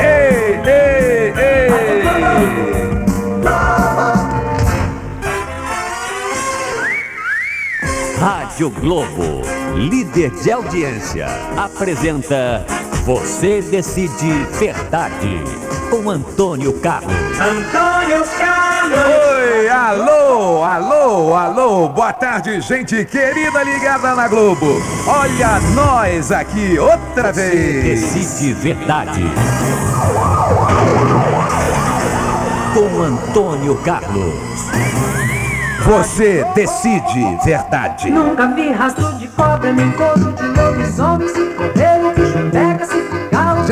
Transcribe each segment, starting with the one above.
Ei, ei, ei! Rádio Globo, líder de audiência, apresenta Você Decide Verdade, com Antônio Carlos. Antônio Carlos. Oi, alô, alô, alô, boa tarde, gente querida ligada na Globo. Olha nós aqui outra vez. Decide Verdade. Com Antônio Carlos. Você decide verdade. Nunca vi rastro de cobra, nem corpo de lobisomem. Se correr,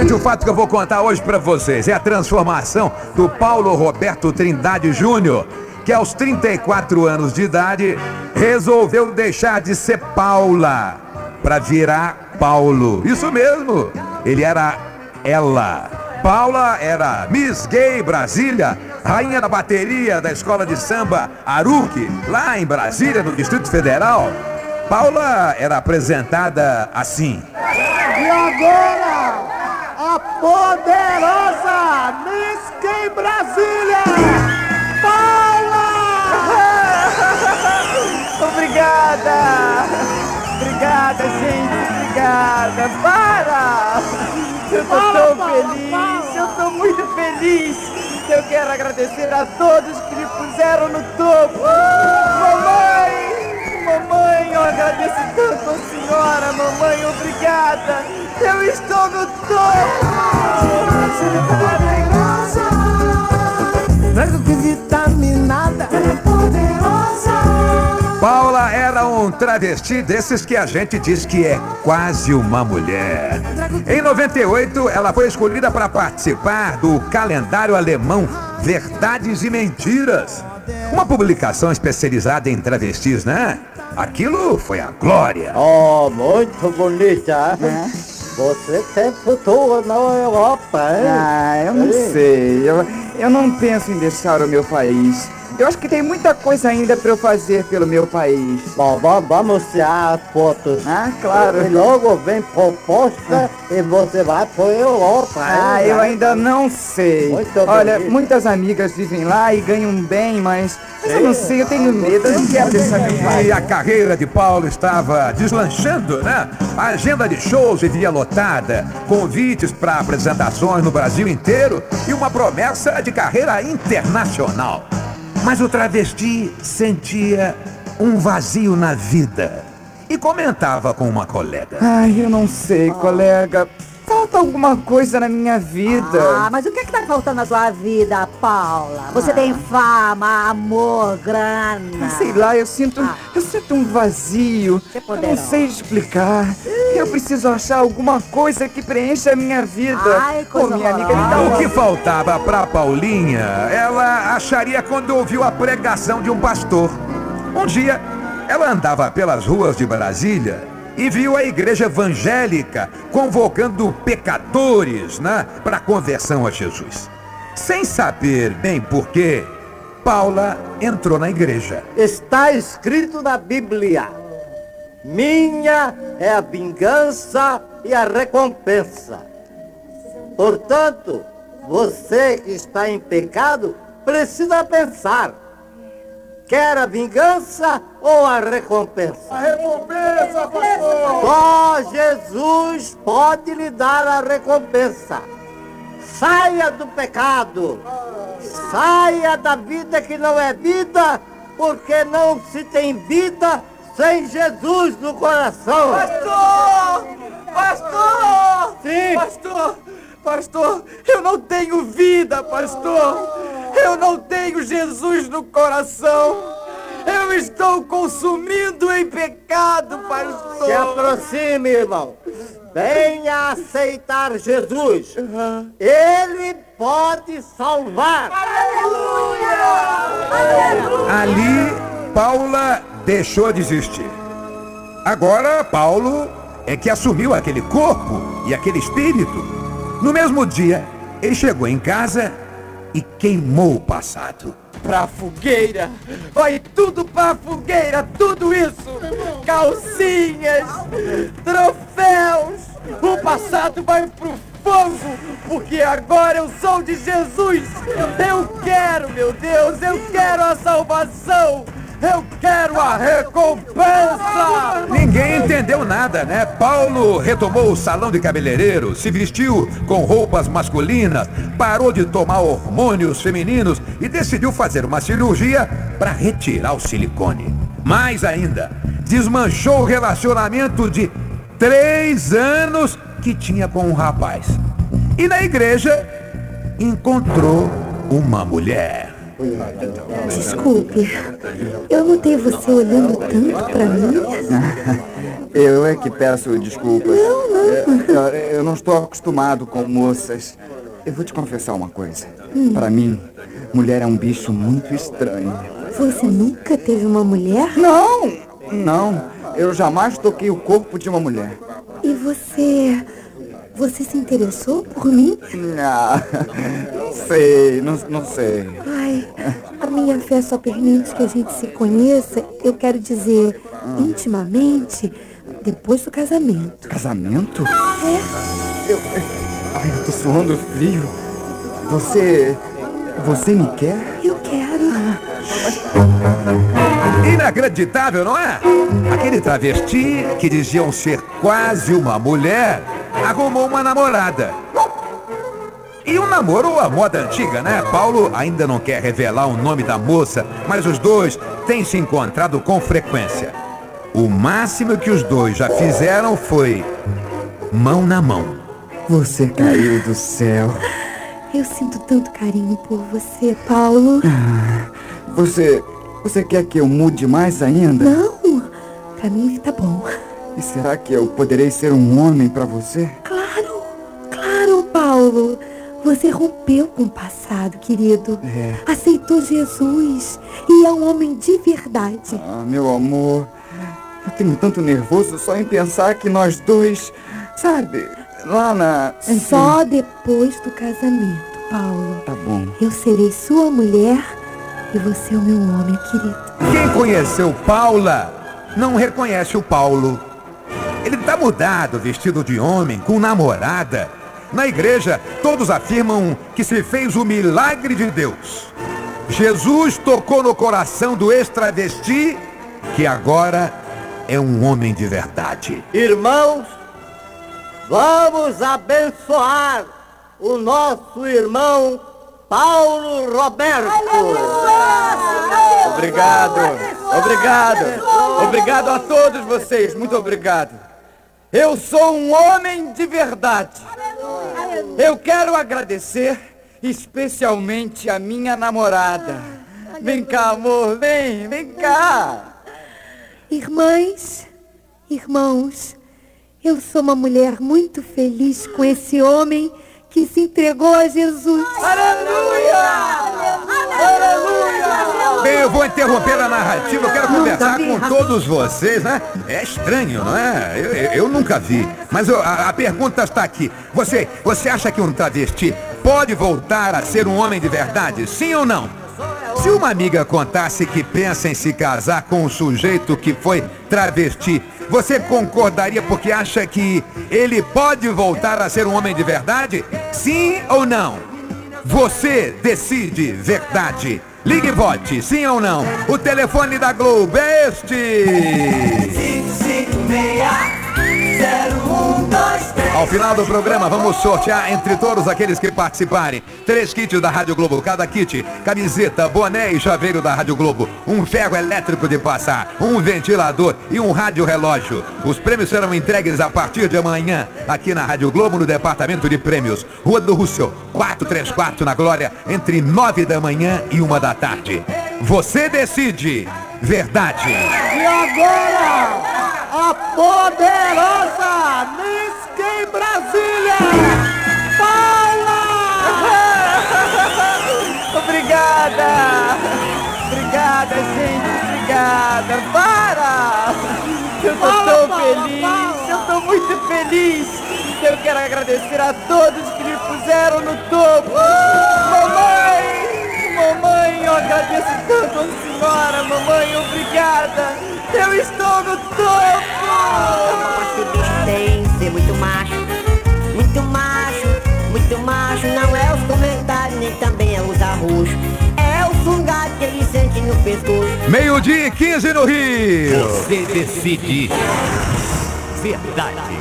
Gente, o fato que eu vou contar hoje pra vocês é a transformação do Paulo Roberto Trindade Júnior, que aos 34 anos de idade resolveu deixar de ser Paula pra virar Paulo. Isso mesmo. Ele era ela. Paula era Miss Gay Brasília, rainha da bateria da escola de samba Aruque, lá em Brasília, no Distrito Federal. Paula era apresentada assim. E agora, a poderosa Miss Gay Brasília, Paula! Obrigada! Obrigada, gente! Obrigada! Para! Eu tô tão feliz! Eu tô muito feliz! Eu quero agradecer a todos que me puseram no topo! Eu agradeço tanto a senhora! Mamãe, obrigada! Eu estou no topo! Branco que vitaminada, ela é poderosa. Paula era um travesti desses que a gente diz que é quase uma mulher. Em 98, ela foi escolhida para participar do calendário alemão Verdades e Mentiras. Uma publicação especializada em travestis, né? Aquilo foi a glória. Oh, muito bonita. Você tem futuro na Europa, hein? Ah, eu não sei. Eu, eu não penso em deixar o meu país. Eu acho que tem muita coisa ainda pra eu fazer pelo meu país. Bom, va- vamos tirar as fotos. Ah, claro. E logo vem proposta e você vai para Europa, hein? Ah, eu ainda não sei. Muito Olha, bem. muitas amigas vivem lá e ganham bem, mas, mas eu não sei, eu tenho medo, eu não quero deixar meu E país. a carreira de Paulo estava deslanchando, né? A agenda de shows vivia lotada, convites para apresentações no Brasil inteiro e uma promessa de carreira internacional. Mas o travesti sentia um vazio na vida e comentava com uma colega. Ai, eu não sei, colega. Falta alguma coisa na minha vida. Ah, mas o que é que tá faltando na sua vida, Paula? Você tem fama, amor, grana. Sei lá, eu sinto, eu sinto um vazio. Você Eu não sei explicar. Eu preciso achar alguma coisa que preencha a minha vida. Ai, coisa Ô, minha amiga, me dá horrorosa. O que faltava para Paulinha, ela acharia quando ouviu a pregação de um pastor. Um dia, ela andava pelas ruas de Brasília e viu a igreja evangélica convocando pecadores, né, para a conversão a Jesus. Sem saber bem porquê, Paula entrou na igreja. Está escrito na Bíblia: Minha é a vingança e a recompensa. Portanto, você que está em pecado precisa pensar: quer a vingança ou a recompensa? Recompensa, pastor! Só Jesus pode lhe dar a recompensa. Saia do pecado. Saia da vida que não é vida, porque não se tem vida sem Jesus no coração. Pastor! Pastor! Sim. Pastor! Pastor, eu não tenho vida, pastor! Eu não tenho Jesus no coração! Eu estou consumindo em pecado, Se pastor! aproxime, irmão. Venha aceitar Jesus. Ele pode salvar. Ali, Paula deixou de existir. Agora, Paulo é que assumiu aquele corpo e aquele espírito. No mesmo dia, ele chegou em casa e queimou o passado. Pra fogueira! Vai tudo pra fogueira, tudo isso! Calcinhas, troféus! O passado vai pro fogo, porque agora eu sou de Jesus. Eu quero, meu Deus, eu quero a salvação. Eu quero a recompensa! Ninguém entendeu nada, né? Paulo retomou o salão de cabeleireiro, se vestiu com roupas masculinas, parou de tomar hormônios femininos e decidiu fazer uma cirurgia para retirar o silicone. Mais ainda, desmanchou o relacionamento de três anos que tinha com um rapaz. E na igreja encontrou uma mulher. Desculpe, eu notei você olhando tanto pra mim. Eu é que peço desculpas. Não, não. Eu, eu não estou acostumado com moças. Eu vou te confessar uma coisa. Para mim, mulher é um bicho muito estranho. Você nunca teve uma mulher? Não, não. Eu jamais toquei o corpo de uma mulher. E você. Você se interessou por mim? Ah, não sei, não, não sei. Ai, a minha fé só permite que a gente se conheça, eu quero dizer, intimamente, depois do casamento. Casamento? É, Eu, ai, eu tô suando frio. Você. Você me quer? eu quero. Inacreditável, não é? Aquele travesti que diziam ser quase uma mulher arrumou uma namorada. E um namoro à moda antiga, né? Paulo ainda não quer revelar o nome da moça, mas os dois têm se encontrado com frequência. O máximo que os dois já fizeram foi mão na mão. Você caiu do céu. Eu sinto tanto carinho por você, Paulo. Você. Você quer que eu mude mais ainda? Não, pra mim tá bom. E será que eu poderei ser um homem para você? Claro, claro, Paulo. Você rompeu com o passado, querido. É. Aceitou Jesus e é um homem de verdade. Ah, meu amor. Eu tenho tanto nervoso só em pensar que nós dois, sabe, lá na. Só depois do casamento, Paulo. Tá bom. Eu serei sua mulher e você é o meu homem, querido. Quem conheceu Paula não reconhece o Paulo. Ele tá mudado, vestido de homem, com namorada. Na igreja, todos afirmam que se fez o milagre de Deus. Jesus tocou no coração do ex-travesti, que agora é um homem de verdade. Irmãos, vamos abençoar o nosso irmão Paulo Roberto. Obrigado, obrigado, obrigado a todos vocês, muito obrigado. Eu sou um homem de verdade. Eu quero agradecer especialmente a minha namorada. Vem cá, amor, vem, vem cá. Irmãs, irmãos, eu sou uma mulher muito feliz com esse homem que se entregou a Jesus. Bem, eu vou interromper a narrativa, eu quero conversar também, com Rafa. todos vocês, né? É estranho, não é? Eu, eu- eu nunca vi. Mas eu- a, a pergunta está aqui. Você, você acha que um travesti pode voltar a ser um homem de verdade? Sim ou não? Se uma amiga contasse que pensa em se casar com um sujeito que foi travesti, você concordaria porque acha que ele pode voltar a ser um homem de verdade? Sim ou não? Você decide verdade. Ligue e vote, sim ou não? O telefone da Globo é este. Ao final do programa, vamos sortear entre todos aqueles que participarem. Três kits da Rádio Globo, cada kit, camiseta, boné e chaveiro da Rádio Globo, um ferro elétrico de passar, um ventilador e um rádio relógio. Os prêmios serão entregues a partir de amanhã, aqui na Rádio Globo, no Departamento de Prêmios, Rua do Russell, 434 na Glória, entre nove da manhã e uma da tarde. Você decide. Verdade. E agora, a poderosa Miss Gay Brasília, Paula! Obrigada! Obrigada, gente, obrigada! Para! Eu tô tão feliz, eu tô muito feliz! Eu quero agradecer a todos que me puseram no topo! Mamãe! Mamãe, eu agradeço tanto a senhora! Mamãe, obrigada! Eu estou no topo! Bicho tem ser muito macho, muito macho, ele também é usa roxo. É o fungado que ele sente no pescoço. Meio-dia e 15 no Rio. Você decide. Verdade.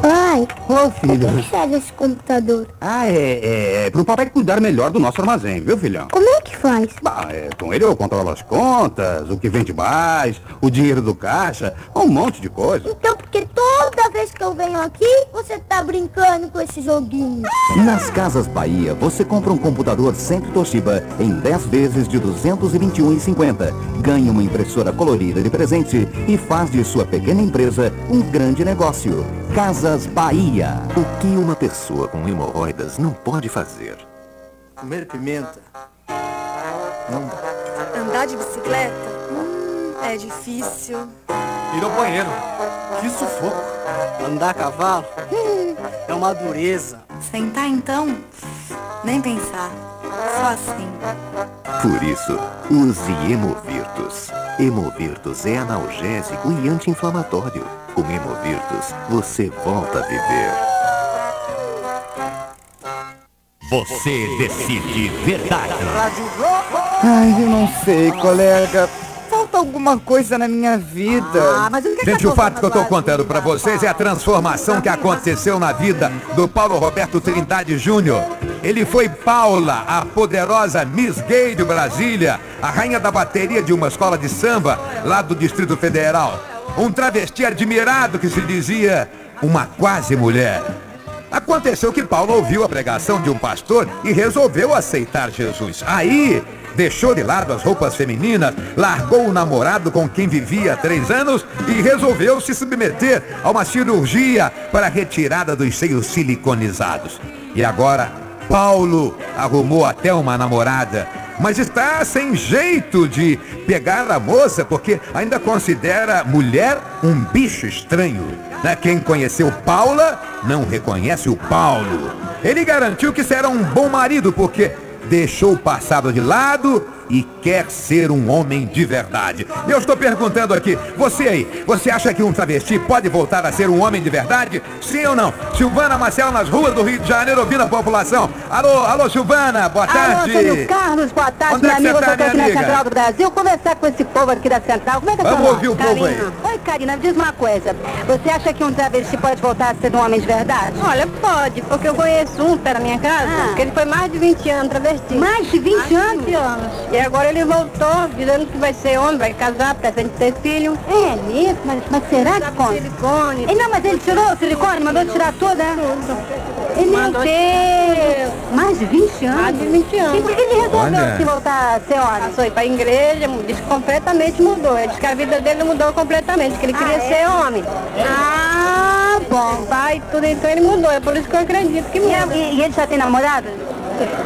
Pai, Ô, filho. o que serve esse computador? Ah, é, é, é pro papai cuidar melhor do nosso armazém, viu, filhão? Como é faz? Bah, é, com ele eu controlo as contas, o que vende mais, o dinheiro do caixa, um monte de coisa. Então, porque toda vez que eu venho aqui, você tá brincando com esse joguinho. Nas Casas Bahia, você compra um computador sempre Toshiba em 10 vezes de R$ 221,50. Ganhe uma impressora colorida de presente e faz de sua pequena empresa um grande negócio. Casas Bahia. O que uma pessoa com hemorroidas não pode fazer? Comer pimenta. Andar de bicicleta? Hum, é difícil. Ir ao banheiro. Que sufoco. Andar a cavalo. É uma dureza. Sentar então? Nem pensar. Só assim. Por isso, use Hemovirtus. Hemovirtus é analgésico e anti-inflamatório. Com Hemovirtus, você volta a viver. Você decide verdade. Ai, eu não sei, colega. Falta alguma coisa na minha vida. Ah, mas o que Gente, o fato que eu estou contando para vocês é a transformação que aconteceu na vida do Paulo Roberto Trindade Júnior. Ele foi Paula, a poderosa Miss Gay de Brasília, a rainha da bateria de uma escola de samba lá do Distrito Federal. Um travesti admirado que se dizia uma quase mulher. Aconteceu que Paulo ouviu a pregação de um pastor e resolveu aceitar Jesus. Aí, deixou de lado as roupas femininas, largou o namorado com quem vivia há três anos e resolveu se submeter a uma cirurgia para a retirada dos seios siliconizados. E agora, Paulo arrumou até uma namorada, mas está sem jeito de pegar a moça porque ainda considera mulher um bicho estranho. Né? Quem conheceu Paula não reconhece o Paulo. Ele garantiu que será um bom marido porque deixou o passado de lado e quer ser um homem de verdade. Eu estou perguntando aqui, você aí, você acha que um travesti pode voltar a ser um homem de verdade? Sim ou não? Silvana Marcel nas ruas do Rio de Janeiro ouvindo a população. Alô, alô Silvana, boa tarde. Alô, Antônio Carlos, boa tarde, Onde é meu amigo. tá, eu tô aqui minha na amiga? Central do Brasil conversar com esse povo aqui da Central. Como é que é Vamos ouvir o povo aí. Oi, Karina, me diz uma coisa. Você acha que um travesti pode voltar a ser um homem de verdade? Olha, pode, porque eu conheço um pé na minha casa, Ah. que ele foi mais de 20 anos travesti. Mais de 20 Mais anos? de 20 anos. E agora ele voltou, dizendo que vai ser homem, vai casar, pretende ter filho. É mesmo? Mas, mas será que conta? silicone. Ei, não, mas ele tirou o silicone, mandou tirar tudo, né? Ele Mandou ter mais de 20 anos? Mais de 20 anos. E por que ele resolveu Olha. se voltar a ser homem? Passou para a igreja, disse que completamente mudou. Ele disse que a vida dele mudou completamente, que ele queria é? ser homem. Ah, bom. Pai, tudo então ele mudou. É por isso que eu acredito que E, muda. e- e ele já tem namorada?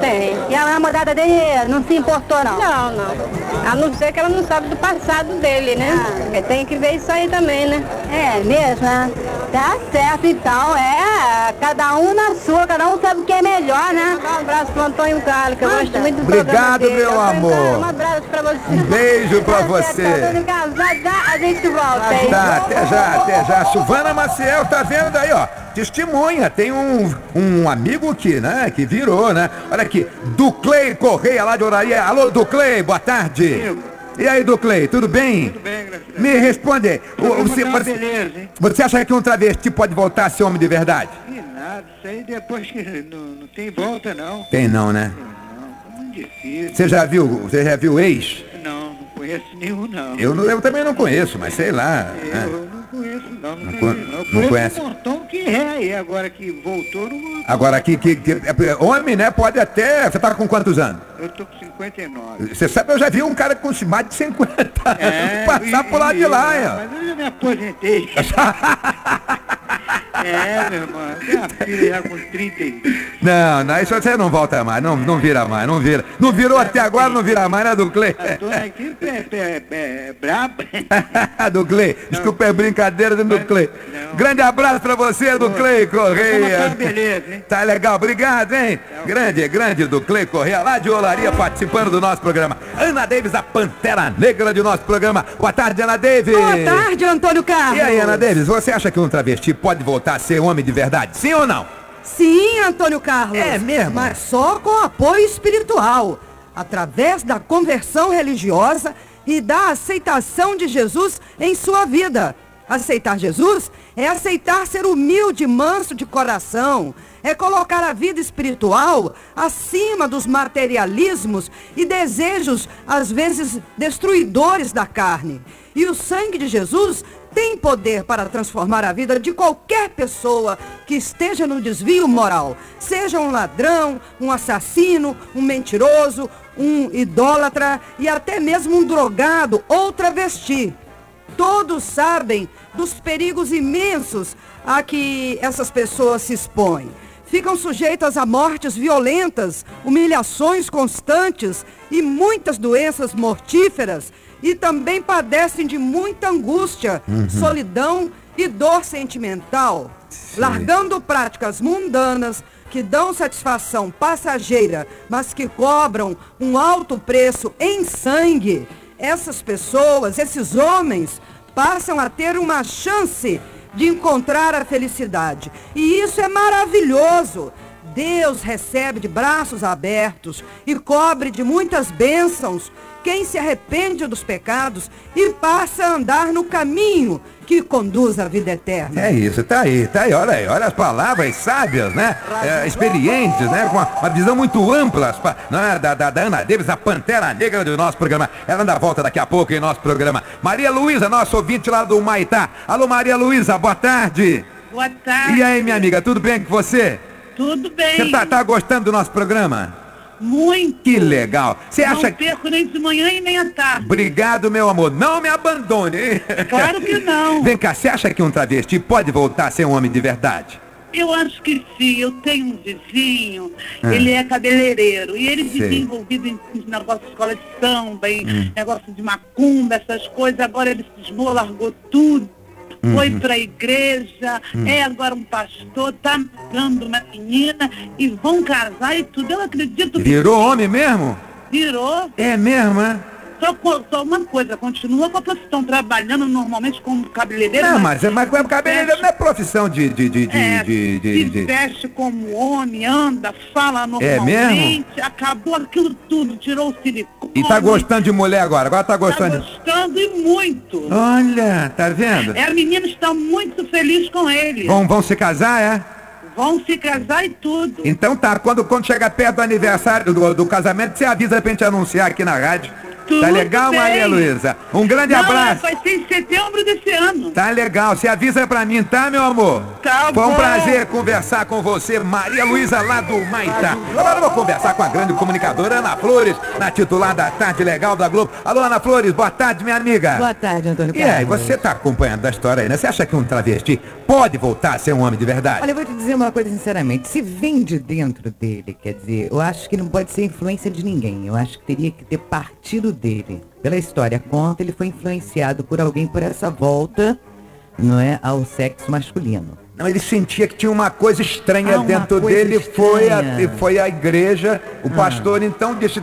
Tem. E a namorada dele não se importou, não? Não, não. A não ser que ela não sabe do passado dele, né? Porque tem que ver isso aí também, né? É mesmo, né? Tá certo, então. É, cada um na sua, cada um sabe o que é melhor, né? Um abraço pro Antônio Carlos, que eu gosto muito do Obrigado, meu amor. Um abraço pra você. Um beijo pra Tá você. Antônio Carlos, já, já a gente volta, hein? Tá, até já, até já. Silvana Maciel, tá vendo aí, ó? Testemunha, tem um, um amigo que, né, que virou, né? Olha aqui, Duclei Correia lá de Oraria. Alô, Duclei, boa tarde. E aí, Duclei, tudo bem? Tudo bem, graças a Deus. Me responde, o- você, você, beleza, você acha que um travesti pode voltar a ser homem de verdade? Que nada, isso aí depois que não, não tem volta não. Tem não, né? Muito difícil. Você já viu, você já viu ex? Conheço nenhum não. Eu, não- eu também não conheço, mas sei lá. Eu né? não conheço não, não, Não conheço co- não. não Conheço conhece? um montão que é aí, agora que voltou, não... Agora, que, que, que- é, homem, né, pode até... Você tá com quantos anos? eu tô com 59. Você sabe, eu já vi um cara com mais de 50 anos É, passar por lá de lá, é, ó. Mas eu já me aposentei. é, meu irmão, eu tenho uma filha já com 30 e... Não, não, isso você não volta mais, não, não vira mais, não vira. Não virou até agora, não vira mais, né, Duclei? A dona aqui é, é, é, é braba. Duclei, desculpa, é brincadeira do Duclei. Grande abraço pra você, Duclei Correia. Tá beleza, hein? Tá legal, obrigado, hein? Grande, grande Duclei Correia, lá de Olaria, participando do nosso programa. Ana Davis, a Pantera Negra de nosso programa. Boa tarde, Ana Davis. Boa tarde, Antônio Carlos. E aí, Ana Davis, você acha que um travesti pode voltar a ser homem de verdade? Sim ou não? Sim, Antônio Carlos. É mesmo? Mas só com apoio espiritual, através da conversão religiosa e da aceitação de Jesus em sua vida. Aceitar Jesus é aceitar ser humilde e manso de coração, é colocar a vida espiritual acima dos materialismos e desejos, às vezes, destruidores da carne. E o sangue de Jesus tem poder para transformar a vida de qualquer pessoa que esteja no desvio moral. Seja um ladrão, um assassino, um mentiroso, um idólatra e até mesmo um drogado ou travesti. Todos sabem dos perigos imensos a que essas pessoas se expõem. Ficam sujeitas a mortes violentas, humilhações constantes e muitas doenças mortíferas e também padecem de muita angústia, Uhum. solidão e dor sentimental, largando práticas mundanas que dão satisfação passageira, mas que cobram um alto preço em sangue. Essas pessoas, esses homens, passam a ter uma chance de encontrar a felicidade. E isso é maravilhoso. Deus recebe de braços abertos e cobre de muitas bênçãos quem se arrepende dos pecados e passa a andar no caminho que conduz à vida eterna. É isso, tá aí, tá aí, olha aí, olha as palavras sábias, né? É, experientes, né? Com uma, uma visão muito ampla pa- né? da, da, da Ana Davis, a Pantera Negra do nosso programa. Ela dá volta daqui a pouco em nosso programa. Maria Luísa, nosso ouvinte lá do Maitá. Alô, Maria Luísa, boa tarde. Boa tarde. E aí, minha amiga, tudo bem com você? Tudo bem. Você tá, tá gostando do nosso programa? Muito. Legal. Você Não acha que. perco nem de manhã e nem à tarde. Obrigado, meu amor. Não me abandone. Claro que não. Vem cá, você acha que um travesti pode voltar a ser um homem de verdade? Eu acho que sim. Eu tenho um vizinho, Ah. ele é cabeleireiro. E ele Sei. vivia envolvido em em negócio de escola de samba, em Hum. negócio de macumba, essas coisas. Agora ele cismou, largou tudo. Foi Uhum. pra igreja, Hum. é agora um pastor, tá dando uma menina e vão casar e tudo. Eu acredito que Virou homem mesmo? virou. É mesmo, é? Só, só uma coisa, continua com a profissão, trabalhando normalmente como cabeleireiro. Não, mas, mas, mas cabeleireiro não é profissão de. de, de, de, É, de, de- se de- veste como homem, anda, fala É normalmente, acabou aquilo tudo, tirou o silicone. E tá gostando de mulher agora? Agora tá Tá gostando. de- gostando e muito. Olha, tá vendo? É, a menina está muito feliz com ele. Vão, vão se casar, é? Vão se casar e tudo. Então tá, quando, quando chegar perto do aniversário do, do casamento, você avisa pra gente anunciar aqui na rádio. Tá Tudo legal, bem. Maria Luísa? Um grande Não, abraço. Vai ser em setembro desse ano. Tá legal, você avisa pra mim, tá, meu amor? Tá Foi um bom. prazer conversar com você, Maria Luísa, lá do Maitá. Agora eu vou conversar com a grande comunicadora Ana Flores, na titular da Tarde Legal da Globo. Alô, Ana Flores, boa tarde, minha amiga. Boa tarde, Antônio E aí, Carlos. você tá acompanhando a história aí, né? Você acha que um travesti pode voltar a ser um homem de verdade? Olha, eu vou te dizer uma coisa sinceramente. Se vem de dentro dele, quer dizer, eu acho que não pode ser influência de ninguém. Eu acho que teria que ter partido dele. Pela história conta, ele foi influenciado por alguém por essa volta, não é, ao sexo masculino. Não, ele sentia que tinha uma coisa estranha Ah, dentro coisa dele, foi a, estranha. foi à igreja, o Ah. pastor então disse,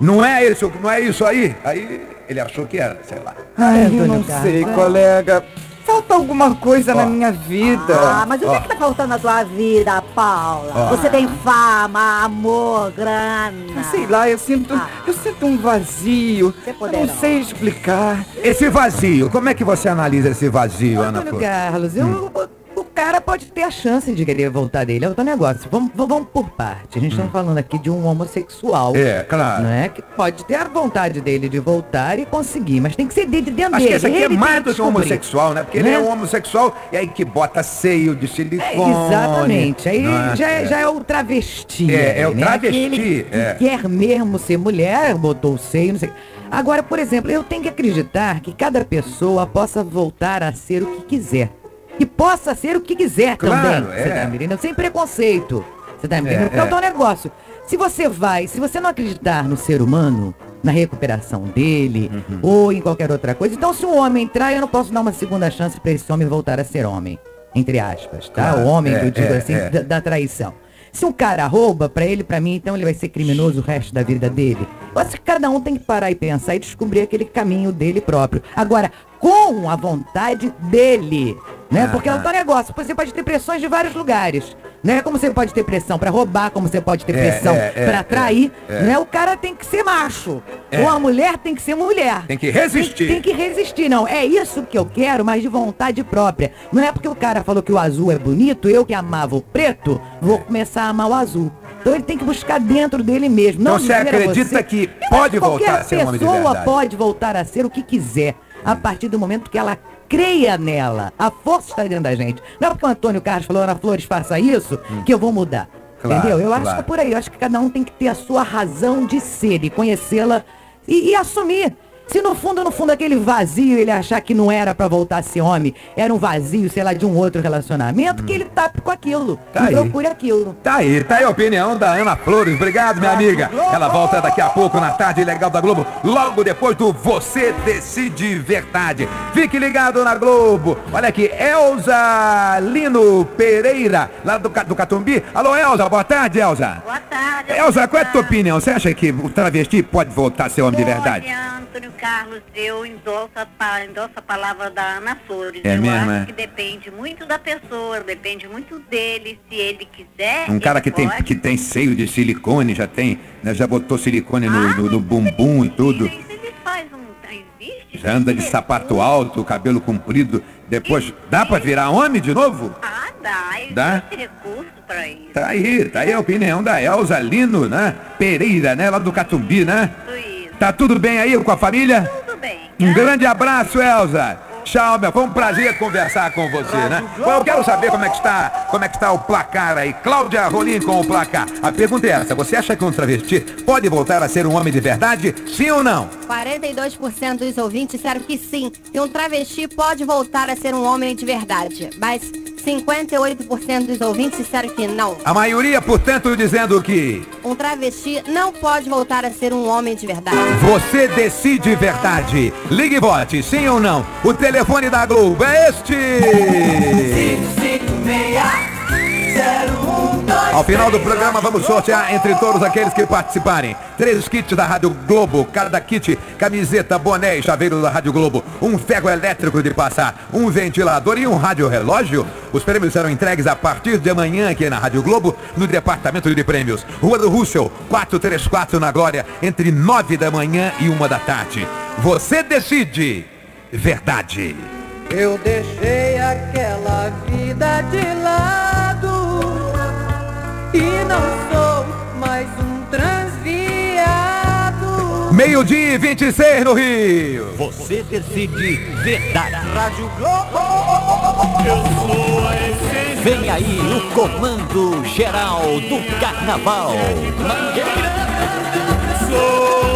não é isso, não é isso aí? Aí ele achou que era, sei lá. Ai, eu Antônio não Carlos, sei, é. colega. Falta alguma coisa na minha vida. Ah, mas o que, que tá faltando na sua vida, Paula? Ó. Você tem fama, amor, grana. Sei lá, eu sinto, eu sinto um vazio. Eu poderão. não sei explicar. Esse vazio, como é que você analisa esse vazio, Ana Antônio? Carlos, eu, Hum. Cara pode ter a chance de querer voltar dele. É outro negócio. Vamos, vamos, por parte. A gente está falando aqui de um homossexual. Hum. É, claro. Não é? Que pode ter a vontade dele de voltar e conseguir, mas tem que ser de de dentro Acho dele. que esse aqui é mais do que um homossexual, né? Porque ele Né? é um homossexual e aí que bota seio de silicone. Exatamente. Aí não já, é, já é o travesti. É, é o né? travesti, que é. quer mesmo ser mulher, botou o seio, não sei. Agora, por exemplo, eu tenho que acreditar que cada pessoa possa voltar a ser o que quiser. E possa ser o que quiser Claro, também. Você é. tá me entendendo? Sem preconceito. Você tá me entendendo? É, Porque é o é. teu negócio. Se você vai, se você não acreditar no ser humano, na recuperação dele, Uhum. ou em qualquer outra coisa, então se um homem entrar, eu não posso dar uma segunda chance para esse homem voltar a ser homem. Entre aspas, tá? Claro, o homem é, que eu digo é, assim, é. da, da traição. Se um cara rouba pra ele, pra mim, então ele vai ser criminoso o resto da vida dele. Eu acho que cada um tem que parar e pensar e descobrir aquele caminho dele próprio. Agora, com a vontade dele, né? Ah, Porque é um negócio. Você pode ter pressões de vários lugares. Né? Como você pode ter pressão pra roubar, como você pode ter É, pressão é, é, pra trair, é, é. né? O cara tem que ser macho. É. Ou a mulher tem que ser mulher. Tem que resistir. Tem, tem que resistir, não. É isso que eu quero, mas de vontade própria. Não é porque o cara falou que o azul é bonito, eu que amava o preto, vou começar a amar o azul. Então ele tem que buscar dentro dele mesmo. Não Então você acredita você- que pode voltar qualquer a ser um homem de pessoa verdade? pode voltar a ser o que quiser, a partir do momento que ela creia nela. A força está dentro da gente. Não é porque o Antônio Carlos falou, Ana Flores, faça isso, que eu vou mudar. Claro, Entendeu? Eu acho claro. que é por aí. Eu acho que cada um tem que ter a sua razão de ser e conhecê-la e, e assumir. Se no fundo, no fundo, aquele vazio, ele achar que não era pra voltar a ser homem, era um vazio, sei lá, de um outro relacionamento, que ele tape com aquilo. Tá e aí. procure aquilo. Tá aí, tá aí a opinião da Ana Flores. Obrigado, minha amiga. Ela volta daqui a pouco na tarde legal da Globo, logo depois do Você Decide Verdade. Fique ligado na Globo. Olha aqui, Elza Lino Pereira, lá do, do Catumbi. Alô, Elza, boa tarde, Elza. Boa tarde. Elza, qual é a tua opinião? Você acha que o travesti pode voltar a ser homem de verdade? Olha, Antônio Carlos, eu endosso a, endosso a palavra da Ana Flores. É eu mesmo, acho é? que depende muito da pessoa, depende muito dele, se ele quiser. Um cara que tem, pode. que tem seio de silicone, já tem, né, já botou silicone no, no- no bumbum e tudo. Ele faz um. Existe? Já anda de sapato alto, cabelo comprido. Depois, dá pra virar homem de novo? Ah, dá. Dá? Existe recurso pra isso. Tá aí, tá aí a opinião da Elza Lino, né? Pereira, né? Lá do Catumbi, né? Tá tudo bem aí com a família? Tudo bem. Um grande abraço, Elza. Tchau, meu. Foi um prazer conversar com você, né? Bom, eu quero saber como é que está, como é que está o placar aí. Cláudia Rolim com o placar. A pergunta é essa: você acha que um travesti pode voltar a ser um homem de verdade? Sim ou não? 42% dos ouvintes disseram que sim, que um travesti pode voltar a ser um homem de verdade. Mas 58% dos ouvintes disseram que não. A maioria, portanto, dizendo que Um travesti não pode voltar a ser um homem de verdade. você decide verdade. Ligue e vote, sim ou não. O telefone da Globo é este. Ao final do programa vamos sortear entre todos aqueles que participarem. Três kits da Rádio Globo, cada kit, camiseta, boné e chaveiro da Rádio Globo, um ferro elétrico de passar, um ventilador e um rádio relógio. Os prêmios serão entregues a partir de amanhã aqui na Rádio Globo, no Departamento de Prêmios. Rua do Russell, 434 na Glória, entre nove da manhã e uma da tarde. Você decide. Verdade. Eu deixei aquela vida de lado e não sou mais um transviado. Meio-dia e 26 no Rio. Você decide verdade. Rádio Globo. Vem aí o comando geral do carnaval. Sou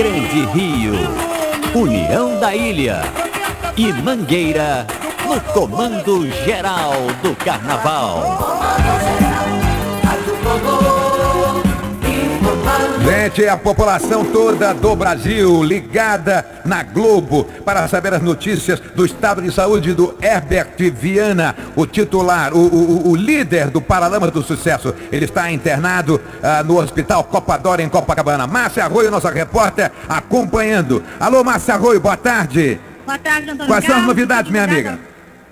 Grande Rio, União da Ilha e Mangueira no comando geral do carnaval. Gente, a população toda do Brasil ligada na Globo para saber as notícias do estado de saúde do Herbert Viana, o titular, o, o- o líder do Paralamas do Sucesso. Ele está internado ah, no Hospital Copadora em Copacabana. Márcia Arroio, nossa repórter, acompanhando. Alô, Márcia Arroio, boa tarde. Boa tarde, Antônio Quais são as novidades, minha amiga?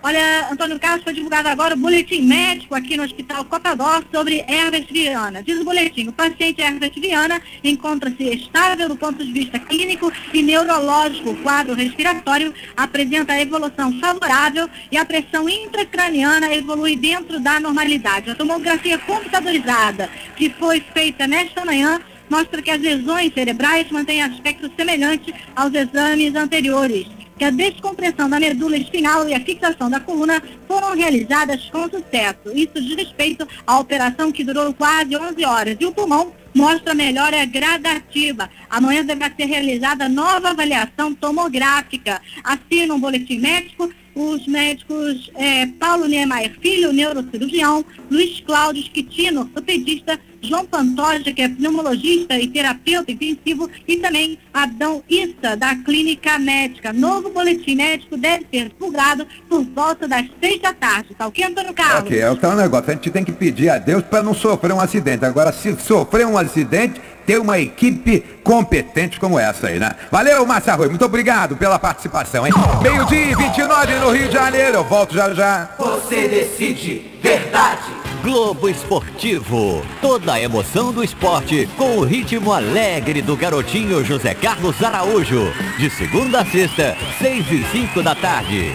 Olha, Antônio Carlos, foi divulgado agora o boletim médico aqui no Hospital Cotador sobre Herbert Viana. Diz o boletim, o paciente Herbert Viana encontra-se estável do ponto de vista clínico e neurológico. O quadro respiratório apresenta evolução favorável e a pressão intracraniana evolui dentro da normalidade. A tomografia computadorizada que foi feita nesta manhã mostra que as lesões cerebrais mantêm aspecto semelhante aos exames anteriores que a descompressão da medula espinhal e a fixação da coluna foram realizadas com sucesso. Isso diz respeito à operação que durou quase 11 horas. E o pulmão mostra melhora gradativa. Amanhã deverá ser realizada nova avaliação tomográfica. Assina um boletim médico os médicos eh, Paulo Niemeyer Filho, neurocirurgião, Luiz Cláudio Esquitino, ortopedista, João Pantoja, que é pneumologista e terapeuta intensivo, e também Adão Issa, da Clínica Médica. Novo boletim médico deve ser divulgado por volta das seis da tarde. Tá ok, Antônio Carlos? Ok, é o tal negócio. A gente tem que pedir a Deus para não sofrer um acidente. Agora, se sofrer um acidente, ter uma equipe competente como essa aí, né? Valeu, Márcia Rui. Muito obrigado pela participação, hein? Meio-dia e 29 no Rio de Janeiro. Eu volto já já. Você decide verdade. Globo Esportivo. Toda a emoção do esporte com o ritmo alegre do garotinho José Carlos Araújo. De segunda a sexta, seis e cinco da tarde.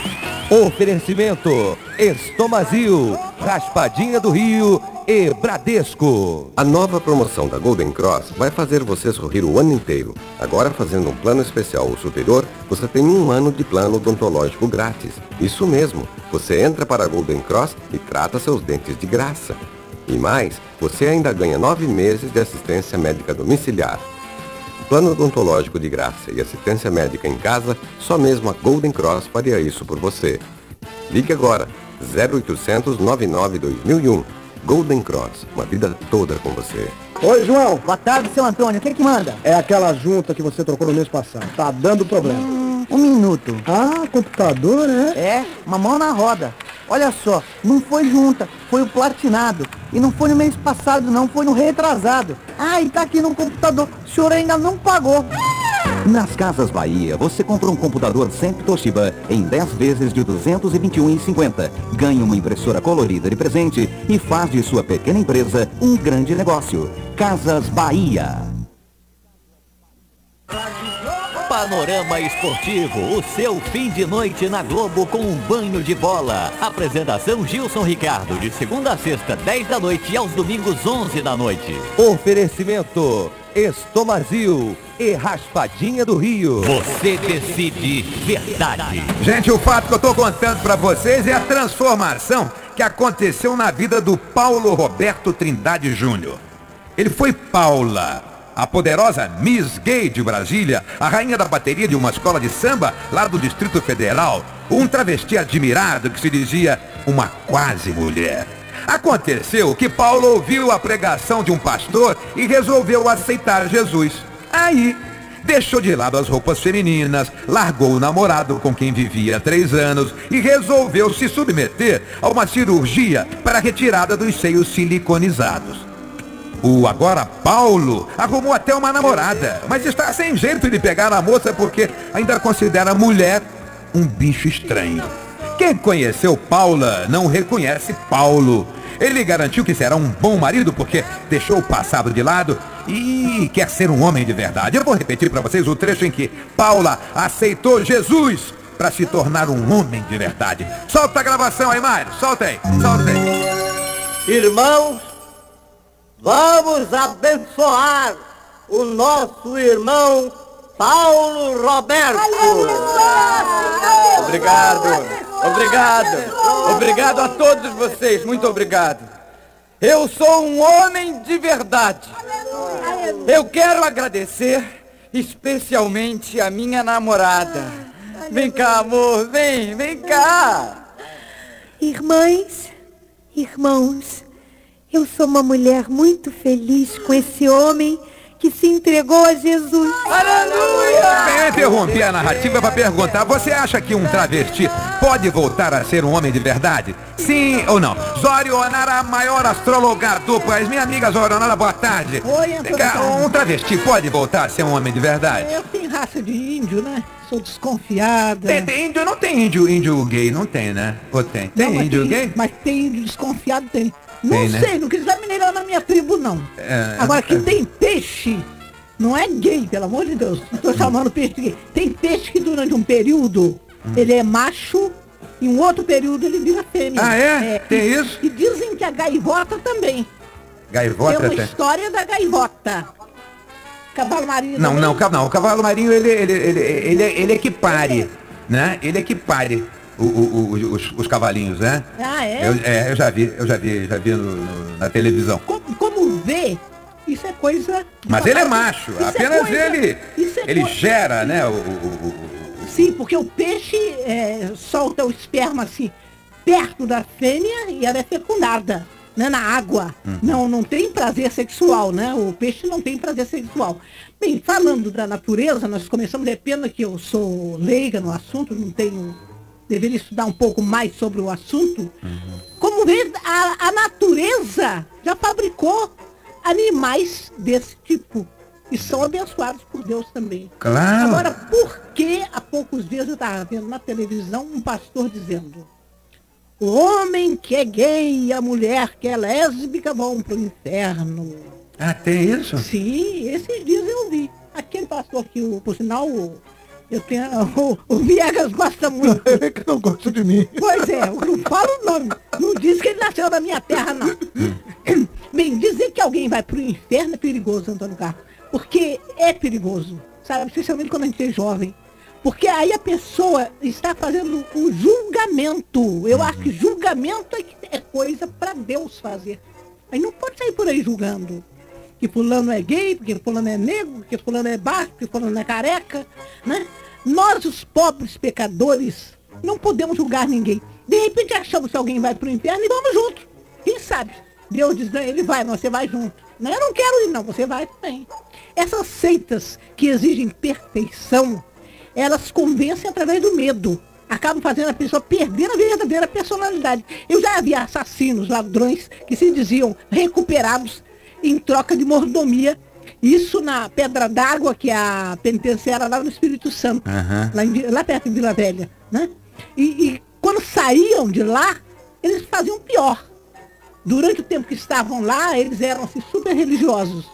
Oferecimento Estomazil, Raspadinha do Rio e Bradesco. A nova promoção da Golden Cross vai fazer você sorrir o ano inteiro. Agora, fazendo um plano especial ou superior, você tem um ano de plano odontológico grátis. Isso mesmo, você entra para a Golden Cross e trata seus dentes de graça. E mais, você ainda ganha nove meses de assistência médica domiciliar. Plano odontológico de graça e assistência médica em casa, só mesmo a Golden Cross faria isso por você. Ligue agora, 0800 99 2001. Golden Cross, uma vida toda com você. Oi, João. Boa tarde, seu Antônio. Quem que manda? É aquela junta que você trocou no mês passado. Tá dando problema. um minuto. Ah, computador, é? É, uma mão na roda. Olha só, não foi junta, foi o platinado. E não foi no mês passado, não, foi no retrasado. Ah, e tá aqui no computador. O senhor ainda não pagou. Nas Casas Bahia, você compra um computador sempre Toshiba em 10 vezes de R$ 221,50. Ganhe uma impressora colorida de presente e faz de sua pequena empresa um grande negócio. Casas Bahia. Panorama Esportivo, o seu fim de noite na Globo com um banho de bola. Apresentação Gilson Ricardo, de segunda a sexta, 10 da noite e aos domingos, 11 da noite. Oferecimento Estomazil e Raspadinha do Rio. Você decide verdade. Gente, o fato que eu tô contando para vocês é a transformação que aconteceu na vida do Paulo Roberto Trindade Júnior. Ele foi Paula, a poderosa Miss Gay de Brasília, a rainha da bateria de uma escola de samba lá do Distrito Federal, um travesti admirado que se dizia uma quase mulher. Aconteceu que Paulo ouviu a pregação de um pastor e resolveu aceitar Jesus. Aí, deixou de lado as roupas femininas, largou o namorado com quem vivia há três anos e resolveu se submeter a uma cirurgia para a retirada dos seios siliconizados. O agora Paulo arrumou até uma namorada, mas está sem jeito de pegar a moça porque ainda considera a mulher um bicho estranho. Quem conheceu Paula não reconhece Paulo. Ele garantiu que será um bom marido porque deixou o passado de lado e quer ser um homem de verdade. Eu vou repetir para vocês o trecho em que Paula aceitou Jesus para se tornar um homem de verdade. Solta a gravação aí, Mário. Solta aí. Solta aí. Irmãos, vamos abençoar o nosso irmão Paulo Roberto. Obrigado, obrigado, obrigado a todos vocês, muito obrigado. Eu sou um homem de verdade. Eu quero agradecer especialmente a minha namorada. Vem cá, amor, vem, vem cá. Irmãs, irmãos, eu sou uma mulher muito feliz com esse homem que se entregou a Jesus. Eu interrompi a narrativa para perguntar: você acha que um travesti pode voltar a ser um homem de verdade? Sim ou não? Zorionara, maior astróloga do país. Minha amiga Zorionara, boa tarde. Oi, cá, Um travesti pode voltar a ser um homem de verdade? Eu tenho raça de índio, né? Sou desconfiada. Tem, tem índio, não tem índio, índio gay, não tem, né? Ou tem? Tem Não, índio gay? Mas tem índio desconfiado, tem. Não Tem, né? sei, não examinei lá na minha tribo, não. É, Agora, que é. tem peixe, não é gay, pelo amor de Deus. Não tô chamando peixe de gay. Tem peixe que durante um período, Hum. ele é macho, e um outro período ele vira fêmea. Ah, é? Tem e, isso? E dizem que a gaivota também. Gaivota tem uma tem? história da gaivota. Cavalo marinho Não, também. não, não. O cavalo marinho, ele, ele, ele, ele, ele equipare, né? Ele equipare o, o, o- os, os cavalinhos, né? Ah, é? Eu, é, eu já vi, eu já vi, já vi no- no- na televisão. Como vê, isso é coisa... Mas ele é macho, Isso é apenas coisa- ele, é ele coisa- gera, né? O, o- Sim, porque o peixe é, solta o esperma assim perto da fêmea e ela é fecundada. né, na água. Não, não tem prazer sexual, né? O peixe não tem prazer sexual. Bem, falando da natureza, nós começamos, é pena que eu sou leiga no assunto, não tenho. Deveria estudar um pouco mais sobre o assunto. Como vê, a, a natureza já fabricou animais desse tipo. E são abençoados por Deus também. Claro. Agora, por que há poucos dias eu estava vendo na televisão um pastor dizendo o homem que é gay e a mulher que é lésbica vão pro inferno. Ah, tem isso? Sim, esses dias eu vi. Aquele pastor que, o- por sinal, o- eu tenho, o, o Viegas gosta muito. Ele que não gosta de mim. Pois é, eu não falo o nome. Não diz que ele nasceu na minha terra, não. Bem, dizer que alguém vai pro inferno é perigoso, Antônio Carlos. Porque é perigoso, sabe? Especialmente quando a gente é jovem. Porque aí a pessoa está fazendo um julgamento. Eu acho que julgamento é, é coisa para Deus fazer. Aí não pode sair por aí julgando. Que fulano é gay, porque fulano é negro, porque fulano é baixo, porque fulano é careca, né? Nós, os pobres pecadores, não podemos julgar ninguém. De repente achamos que alguém vai para o inferno e vamos junto. Quem sabe? Deus diz, "Não, ele vai, você vai junto. Não, eu não quero ir, não, você vai também. Essas seitas que exigem perfeição, elas convencem através do medo. Acabam fazendo a pessoa perder a verdadeira personalidade. Eu já vi assassinos, ladrões, que se diziam recuperados em troca de mordomia. Isso na Pedra d'Água, que é a penitenciária lá no Espírito Santo, Aham. lá, em lá perto de Vila Velha. Né? E, e quando saíam de lá, eles faziam pior. Durante o tempo que estavam lá, eles eram assim, super religiosos.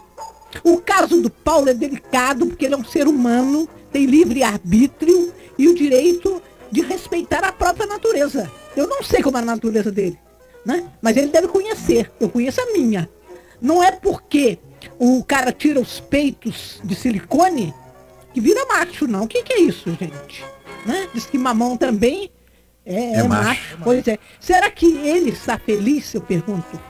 O caso do Paulo é delicado porque ele é um ser humano, tem livre arbítrio e o direito de respeitar a própria natureza. Eu não sei como é a natureza dele, né? Mas ele deve conhecer. Eu conheço a minha. Não é porque o cara tira os peitos de silicone que vira macho, não. O que, que é isso, gente? Né? Diz que mamão também é, É é macho. macho. Pois é. Será que ele está feliz, eu pergunto?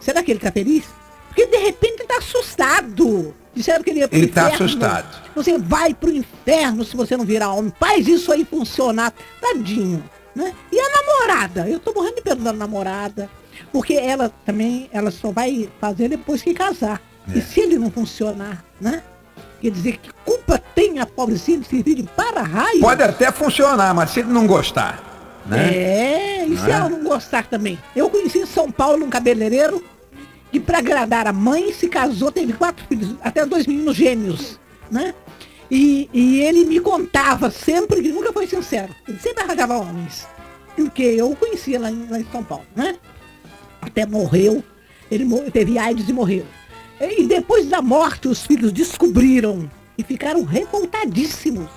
Será que ele está feliz? Porque de repente ele está assustado. Disseram que ele ia pro Ele tá inferno. assustado. Você vai pro inferno se você não virar homem. Faz isso aí funcionar. Tadinho. Né? E a namorada? Eu tô morrendo de pena da namorada. Porque ela também, ela só vai fazer depois que casar. É. E se ele não funcionar, né? Quer dizer, que culpa tem a pobrecinha de servir de para-raio? Pode até funcionar, mas se ele não gostar, né? É, e se Não é? ela não gostar também? Eu conheci em São Paulo um cabeleireiro que para agradar a mãe se casou, teve quatro filhos, até dois meninos gêmeos, né? E, e ele me contava sempre, que nunca foi sincero, ele sempre arranjava homens. Porque eu o conhecia lá em, lá em São Paulo, né? Até morreu, ele teve AIDS e morreu. E depois da morte, os filhos descobriram e ficaram revoltadíssimos.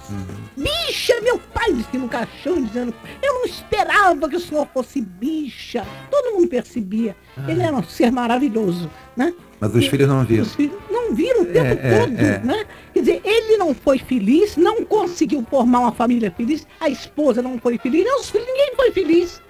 Bicha, meu pai disse no caixão, dizendo, eu não esperava que o senhor fosse bicha. Todo mundo percebia. Ele era um ser maravilhoso, né? Mas os E- filhos não viram. Os filhos não viram o tempo É, é, todo, é. né? Quer dizer, ele não foi feliz, não conseguiu formar uma família feliz, a esposa não foi feliz, os filhos, ninguém foi feliz.